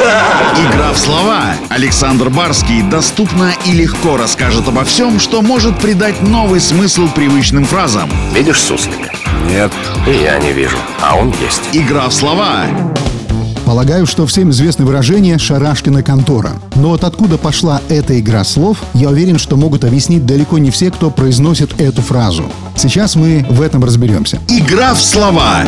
Игра в слова. Александр Барский доступно и легко расскажет обо всем, что может придать новый смысл привычным фразам. Видишь суслика? Нет. И я не вижу. А он есть. Игра в слова. Полагаю, что всем известно выражение «шарашкина контора». Но вот откуда пошла эта игра слов, я уверен, что могут объяснить далеко не все, кто произносит эту фразу. Сейчас мы в этом разберемся. Игра в слова.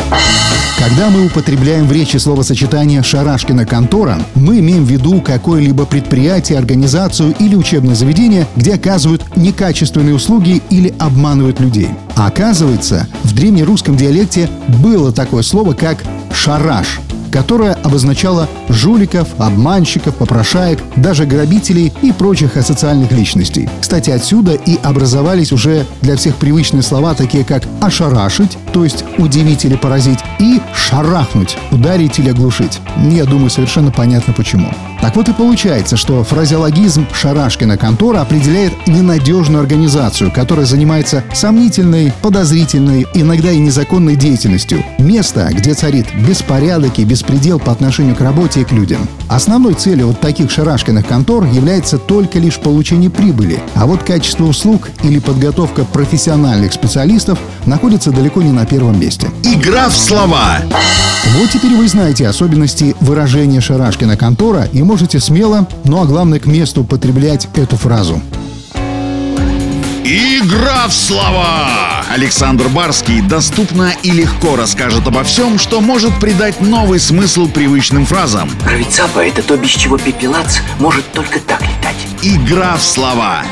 Когда мы употребляем в речи словосочетание «шарашкина контора», мы имеем в виду какое-либо предприятие, организацию или учебное заведение, где оказывают некачественные услуги или обманывают людей. А оказывается, в древнерусском диалекте было такое слово, как «шараш», которая обозначала жуликов, обманщиков, попрошаек, даже грабителей и прочих асоциальных личностей. Кстати, отсюда и образовались уже для всех привычные слова, такие как «ошарашить», то есть удивить или поразить, и «шарахнуть», ударить или оглушить. Я думаю, совершенно понятно почему. Так вот и получается, что фразеологизм «шарашкина контора» определяет ненадежную организацию, которая занимается сомнительной, подозрительной, иногда и незаконной деятельностью. Место, где царит беспорядок и беспредел по отношению к работе и к людям. Основной целью вот таких шарашкиных контор является только лишь получение прибыли, а вот качество услуг или подготовка профессиональных специалистов находится далеко не на первом месте. Игра в слова. Вот теперь вы знаете особенности выражения «шарашкина контора» и можете смело, ну а главное к месту употреблять эту фразу. Игра в слова. Александр Барский доступно и легко расскажет обо всем, что может придать новый смысл привычным фразам. Рыцапа — это то, без чего пепелац может только так летать. Игра в слова.